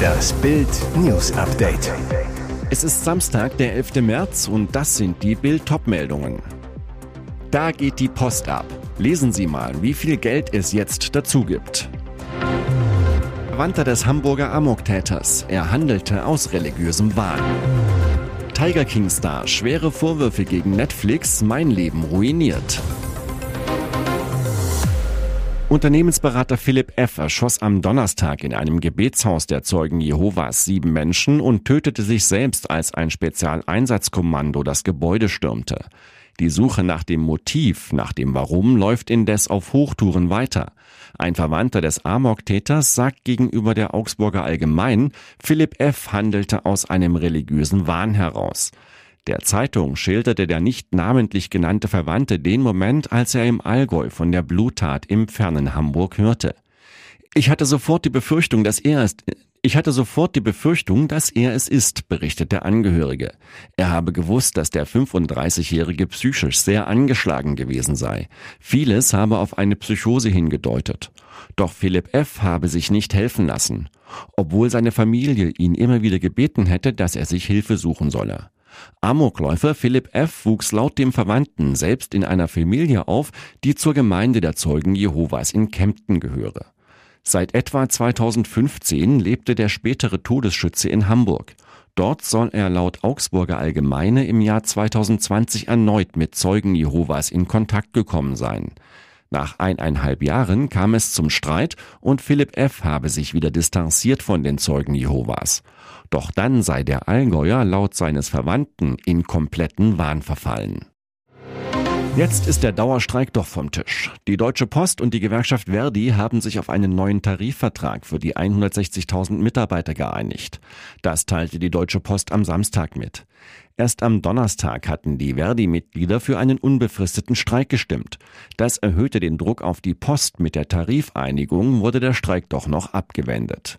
Das Bild News Update. Es ist Samstag, der 11. März und das sind die Bild meldungen Da geht die Post ab. Lesen Sie mal, wie viel Geld es jetzt dazu gibt. Verwandter des Hamburger Amoktäters. Er handelte aus religiösem Wahn. Tiger King Star. Schwere Vorwürfe gegen Netflix. Mein Leben ruiniert. Unternehmensberater Philipp F. erschoss am Donnerstag in einem Gebetshaus der Zeugen Jehovas sieben Menschen und tötete sich selbst, als ein Spezialeinsatzkommando das Gebäude stürmte. Die Suche nach dem Motiv, nach dem Warum läuft indes auf Hochtouren weiter. Ein Verwandter des Amok-Täters sagt gegenüber der Augsburger Allgemein, Philipp F. handelte aus einem religiösen Wahn heraus. Der Zeitung schilderte der nicht namentlich genannte Verwandte den Moment, als er im Allgäu von der Bluttat im fernen Hamburg hörte. Ich hatte sofort die Befürchtung, dass er es, ich hatte sofort die Befürchtung, dass er es ist, berichtet der Angehörige. Er habe gewusst, dass der 35-Jährige psychisch sehr angeschlagen gewesen sei. Vieles habe auf eine Psychose hingedeutet. Doch Philipp F. habe sich nicht helfen lassen, obwohl seine Familie ihn immer wieder gebeten hätte, dass er sich Hilfe suchen solle. Amokläufer Philipp F. wuchs laut dem Verwandten selbst in einer Familie auf, die zur Gemeinde der Zeugen Jehovas in Kempten gehöre. Seit etwa 2015 lebte der spätere Todesschütze in Hamburg. Dort soll er laut Augsburger Allgemeine im Jahr 2020 erneut mit Zeugen Jehovas in Kontakt gekommen sein. Nach eineinhalb Jahren kam es zum Streit und Philipp F. habe sich wieder distanziert von den Zeugen Jehovas. Doch dann sei der Allgäuer laut seines Verwandten in kompletten Wahn verfallen. Jetzt ist der Dauerstreik doch vom Tisch. Die Deutsche Post und die Gewerkschaft Verdi haben sich auf einen neuen Tarifvertrag für die 160.000 Mitarbeiter geeinigt. Das teilte die Deutsche Post am Samstag mit. Erst am Donnerstag hatten die Verdi-Mitglieder für einen unbefristeten Streik gestimmt. Das erhöhte den Druck auf die Post. Mit der Tarifeinigung wurde der Streik doch noch abgewendet.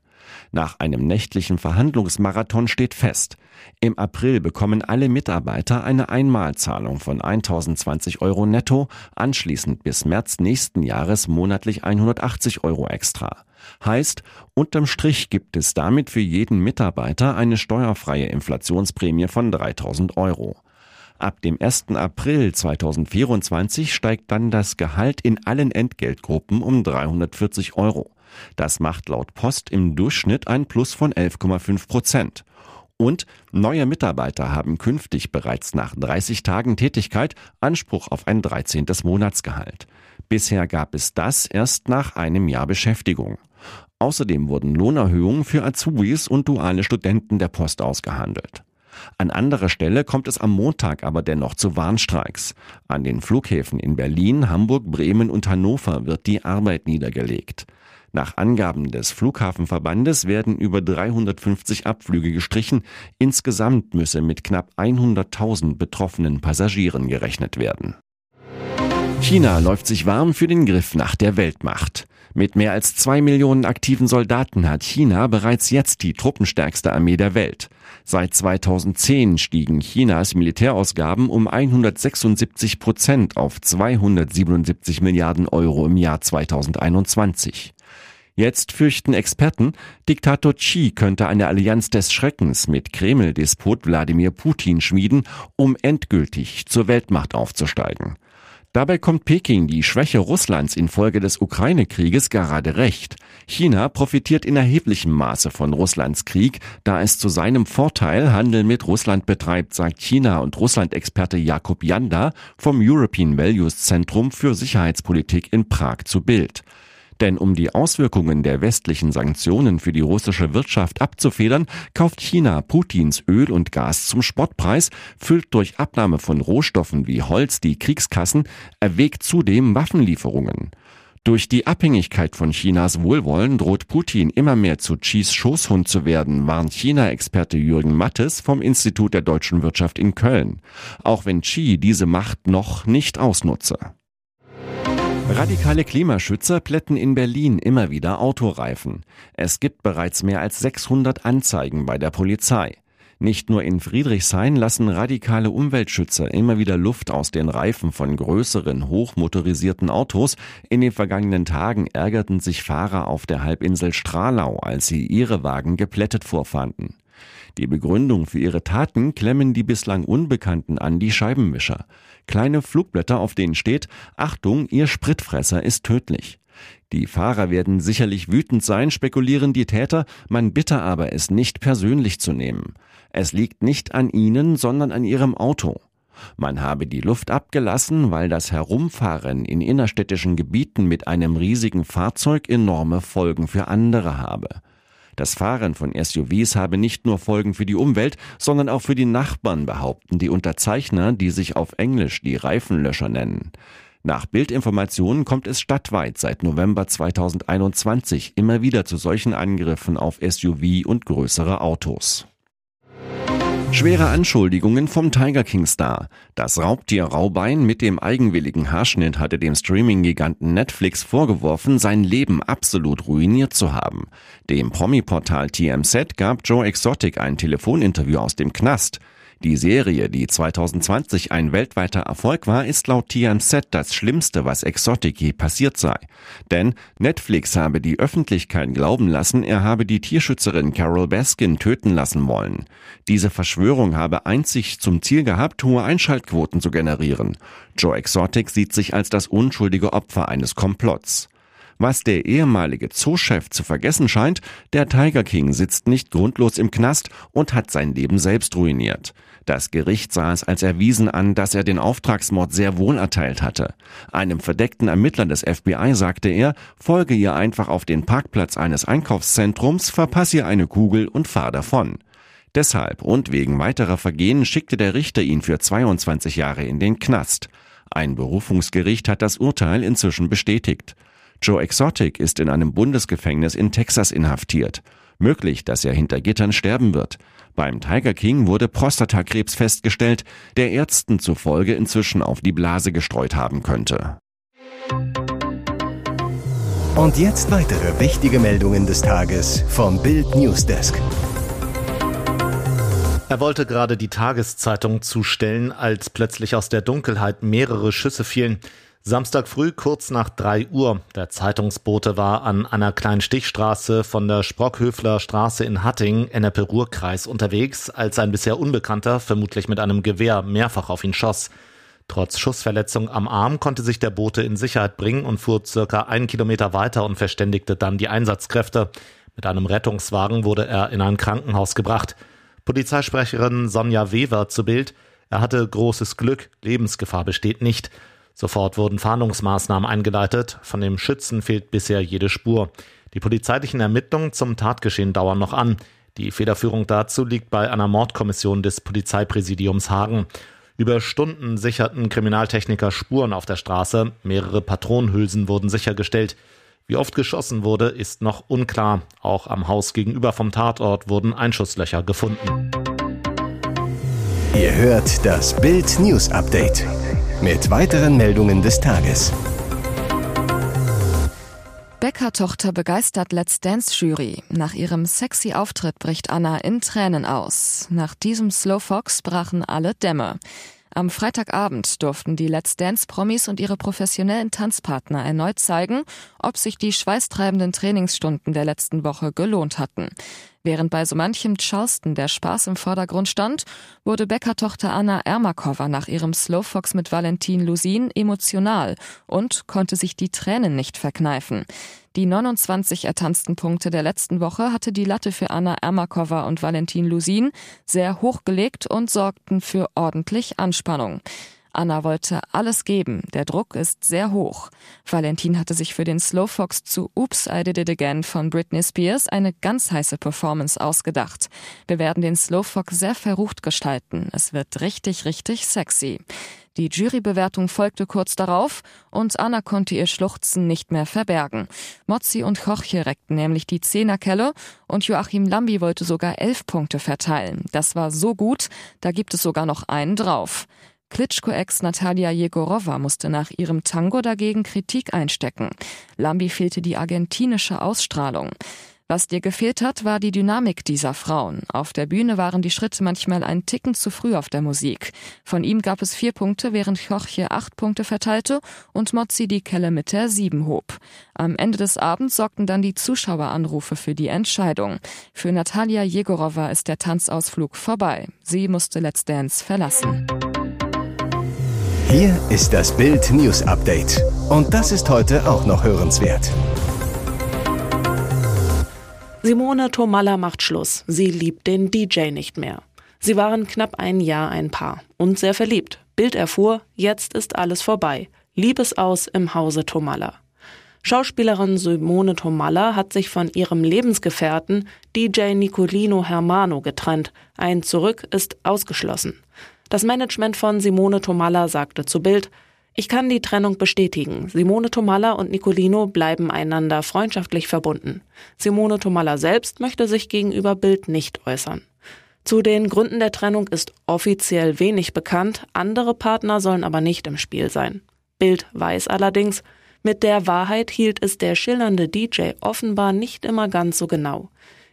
Nach einem nächtlichen Verhandlungsmarathon steht fest, im April bekommen alle Mitarbeiter eine Einmalzahlung von 1020 Euro netto, anschließend bis März nächsten Jahres monatlich 180 Euro extra. Heißt, unterm Strich gibt es damit für jeden Mitarbeiter eine steuerfreie Inflationsprämie von 3000 Euro. Ab dem 1. April 2024 steigt dann das Gehalt in allen Entgeltgruppen um 340 Euro. Das macht laut Post im Durchschnitt ein Plus von 11,5 Prozent. Und neue Mitarbeiter haben künftig bereits nach 30 Tagen Tätigkeit Anspruch auf ein 13. Monatsgehalt. Bisher gab es das erst nach einem Jahr Beschäftigung. Außerdem wurden Lohnerhöhungen für Azubis und duale Studenten der Post ausgehandelt. An anderer Stelle kommt es am Montag aber dennoch zu Warnstreiks. An den Flughäfen in Berlin, Hamburg, Bremen und Hannover wird die Arbeit niedergelegt. Nach Angaben des Flughafenverbandes werden über 350 Abflüge gestrichen. Insgesamt müsse mit knapp 100.000 betroffenen Passagieren gerechnet werden. China läuft sich warm für den Griff nach der Weltmacht. Mit mehr als zwei Millionen aktiven Soldaten hat China bereits jetzt die truppenstärkste Armee der Welt. Seit 2010 stiegen Chinas Militärausgaben um 176 Prozent auf 277 Milliarden Euro im Jahr 2021. Jetzt fürchten Experten, Diktator Xi könnte eine Allianz des Schreckens mit Kreml-Despot Wladimir Putin schmieden, um endgültig zur Weltmacht aufzusteigen. Dabei kommt Peking die Schwäche Russlands infolge des Ukraine-Krieges gerade recht. China profitiert in erheblichem Maße von Russlands Krieg, da es zu seinem Vorteil Handel mit Russland betreibt, sagt China- und Russland-Experte Jakub Janda vom European Values Zentrum für Sicherheitspolitik in Prag zu Bild. Denn um die Auswirkungen der westlichen Sanktionen für die russische Wirtschaft abzufedern, kauft China Putins Öl und Gas zum Spottpreis, füllt durch Abnahme von Rohstoffen wie Holz die Kriegskassen, erwägt zudem Waffenlieferungen. Durch die Abhängigkeit von Chinas Wohlwollen droht Putin immer mehr zu Xis Schoßhund zu werden, warnt China-Experte Jürgen Mattes vom Institut der deutschen Wirtschaft in Köln. Auch wenn Xi diese Macht noch nicht ausnutze. Radikale Klimaschützer plätten in Berlin immer wieder Autoreifen. Es gibt bereits mehr als 600 Anzeigen bei der Polizei. Nicht nur in Friedrichshain lassen radikale Umweltschützer immer wieder Luft aus den Reifen von größeren, hochmotorisierten Autos. In den vergangenen Tagen ärgerten sich Fahrer auf der Halbinsel Stralau, als sie ihre Wagen geplättet vorfanden. Die Begründung für ihre Taten klemmen die bislang Unbekannten an die Scheibenwischer. Kleine Flugblätter, auf denen steht, Achtung, Ihr Spritfresser ist tödlich. Die Fahrer werden sicherlich wütend sein, spekulieren die Täter, man bitte aber es nicht persönlich zu nehmen. Es liegt nicht an ihnen, sondern an ihrem Auto. Man habe die Luft abgelassen, weil das Herumfahren in innerstädtischen Gebieten mit einem riesigen Fahrzeug enorme Folgen für andere habe. Das Fahren von SUVs habe nicht nur Folgen für die Umwelt, sondern auch für die Nachbarn, behaupten die Unterzeichner, die sich auf Englisch die Reifenlöscher nennen. Nach Bildinformationen kommt es stadtweit seit November 2021 immer wieder zu solchen Angriffen auf SUV und größere Autos. Schwere Anschuldigungen vom Tiger King Star. Das Raubtier Raubein mit dem eigenwilligen Haarschnitt hatte dem Streaming-Giganten Netflix vorgeworfen, sein Leben absolut ruiniert zu haben. Dem Promi-Portal TMZ gab Joe Exotic ein Telefoninterview aus dem Knast. Die Serie, die 2020 ein weltweiter Erfolg war, ist laut TMZ das Schlimmste, was Exotic je passiert sei. Denn Netflix habe die Öffentlichkeit glauben lassen, er habe die Tierschützerin Carol Baskin töten lassen wollen. Diese Verschwörung habe einzig zum Ziel gehabt, hohe Einschaltquoten zu generieren. Joe Exotic sieht sich als das unschuldige Opfer eines Komplotts. Was der ehemalige Zoochef zu vergessen scheint, der Tiger King sitzt nicht grundlos im Knast und hat sein Leben selbst ruiniert. Das Gericht sah es als erwiesen an, dass er den Auftragsmord sehr wohl erteilt hatte. Einem verdeckten Ermittler des FBI sagte er, folge ihr einfach auf den Parkplatz eines Einkaufszentrums, verpasse ihr eine Kugel und fahr davon. Deshalb und wegen weiterer Vergehen schickte der Richter ihn für 22 Jahre in den Knast. Ein Berufungsgericht hat das Urteil inzwischen bestätigt. Joe Exotic ist in einem Bundesgefängnis in Texas inhaftiert. Möglich, dass er hinter Gittern sterben wird. Beim Tiger King wurde Prostatakrebs festgestellt, der Ärzten zufolge inzwischen auf die Blase gestreut haben könnte. Und jetzt weitere wichtige Meldungen des Tages vom Bild Newsdesk. Er wollte gerade die Tageszeitung zustellen, als plötzlich aus der Dunkelheit mehrere Schüsse fielen. Samstag früh kurz nach drei Uhr. Der Zeitungsbote war an einer kleinen Stichstraße von der Sprockhöfler Straße in Hatting, NRP-Ruhr-Kreis unterwegs, als ein bisher Unbekannter, vermutlich mit einem Gewehr, mehrfach auf ihn schoss. Trotz Schussverletzung am Arm konnte sich der Bote in Sicherheit bringen und fuhr circa einen Kilometer weiter und verständigte dann die Einsatzkräfte. Mit einem Rettungswagen wurde er in ein Krankenhaus gebracht. Polizeisprecherin Sonja Weber zu Bild. Er hatte großes Glück, Lebensgefahr besteht nicht. Sofort wurden Fahndungsmaßnahmen eingeleitet. Von dem Schützen fehlt bisher jede Spur. Die polizeilichen Ermittlungen zum Tatgeschehen dauern noch an. Die Federführung dazu liegt bei einer Mordkommission des Polizeipräsidiums Hagen. Über Stunden sicherten Kriminaltechniker Spuren auf der Straße. Mehrere Patronenhülsen wurden sichergestellt. Wie oft geschossen wurde, ist noch unklar. Auch am Haus gegenüber vom Tatort wurden Einschusslöcher gefunden. Ihr hört das Bild News Update mit weiteren Meldungen des Tages. Bäcker-Tochter begeistert Let's Dance-Jury. Nach ihrem sexy Auftritt bricht Anna in Tränen aus. Nach diesem Slow Fox brachen alle Dämme. Am Freitagabend durften die Let's Dance-Promis und ihre professionellen Tanzpartner erneut zeigen, ob sich die schweißtreibenden Trainingsstunden der letzten Woche gelohnt hatten. Während bei so manchem Charleston der Spaß im Vordergrund stand, wurde Bäcker-Tochter Anna Ermakova nach ihrem Slowfox mit Valentin Lusin emotional und konnte sich die Tränen nicht verkneifen. Die 29 ertanzten Punkte der letzten Woche hatte die Latte für Anna Ermakova und Valentin Lusin sehr hochgelegt und sorgten für ordentlich Anspannung. Anna wollte alles geben. Der Druck ist sehr hoch. Valentin hatte sich für den Slowfox zu Oops, I Did It Again von Britney Spears eine ganz heiße Performance ausgedacht. Wir werden den Slowfox sehr verrucht gestalten. Es wird richtig, richtig sexy. Die Jurybewertung folgte kurz darauf und Anna konnte ihr Schluchzen nicht mehr verbergen. Mozzi und Jorge reckten nämlich die Zehnerkelle und Joachim Lambi wollte sogar elf Punkte verteilen. Das war so gut, da gibt es sogar noch einen drauf. Klitschko-Ex Natalia Jegorova musste nach ihrem Tango dagegen Kritik einstecken. Lambi fehlte die argentinische Ausstrahlung. Was dir gefehlt hat, war die Dynamik dieser Frauen. Auf der Bühne waren die Schritte manchmal ein Ticken zu früh auf der Musik. Von ihm gab es vier Punkte, während Jorge acht Punkte verteilte und Mozzi die Kelle mit der sieben hob. Am Ende des Abends sorgten dann die Zuschaueranrufe für die Entscheidung. Für Natalia Jegorova ist der Tanzausflug vorbei. Sie musste Let's Dance verlassen. Hier ist das Bild News Update. Und das ist heute auch noch hörenswert. Simone Tomalla macht Schluss. Sie liebt den DJ nicht mehr. Sie waren knapp ein Jahr ein Paar und sehr verliebt. Bild erfuhr, jetzt ist alles vorbei. Liebesaus im Hause Tomalla. Schauspielerin Simone Tomalla hat sich von ihrem Lebensgefährten DJ Nicolino Hermano getrennt. Ein Zurück ist ausgeschlossen. Das Management von Simone Tomalla sagte zu Bild, ich kann die Trennung bestätigen. Simone Tomalla und Nicolino bleiben einander freundschaftlich verbunden. Simone Tomalla selbst möchte sich gegenüber Bild nicht äußern. Zu den Gründen der Trennung ist offiziell wenig bekannt, andere Partner sollen aber nicht im Spiel sein. Bild weiß allerdings, mit der Wahrheit hielt es der schillernde DJ offenbar nicht immer ganz so genau.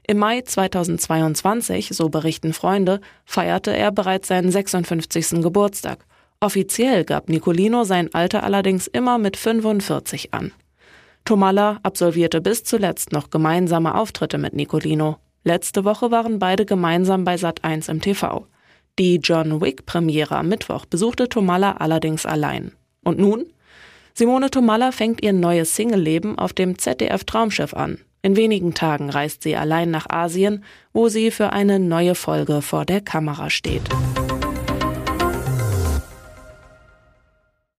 Im Mai 2022, so berichten Freunde, feierte er bereits seinen 56. Geburtstag. Offiziell gab Nicolino sein Alter allerdings immer mit 45 an. Tomalla absolvierte bis zuletzt noch gemeinsame Auftritte mit Nicolino. Letzte Woche waren beide gemeinsam bei Sat1 im TV. Die John Wick Premiere am Mittwoch besuchte Tomalla allerdings allein. Und nun? Simone Tomalla fängt ihr neues Single-Leben auf dem ZDF Traumschiff an. In wenigen Tagen reist sie allein nach Asien, wo sie für eine neue Folge vor der Kamera steht.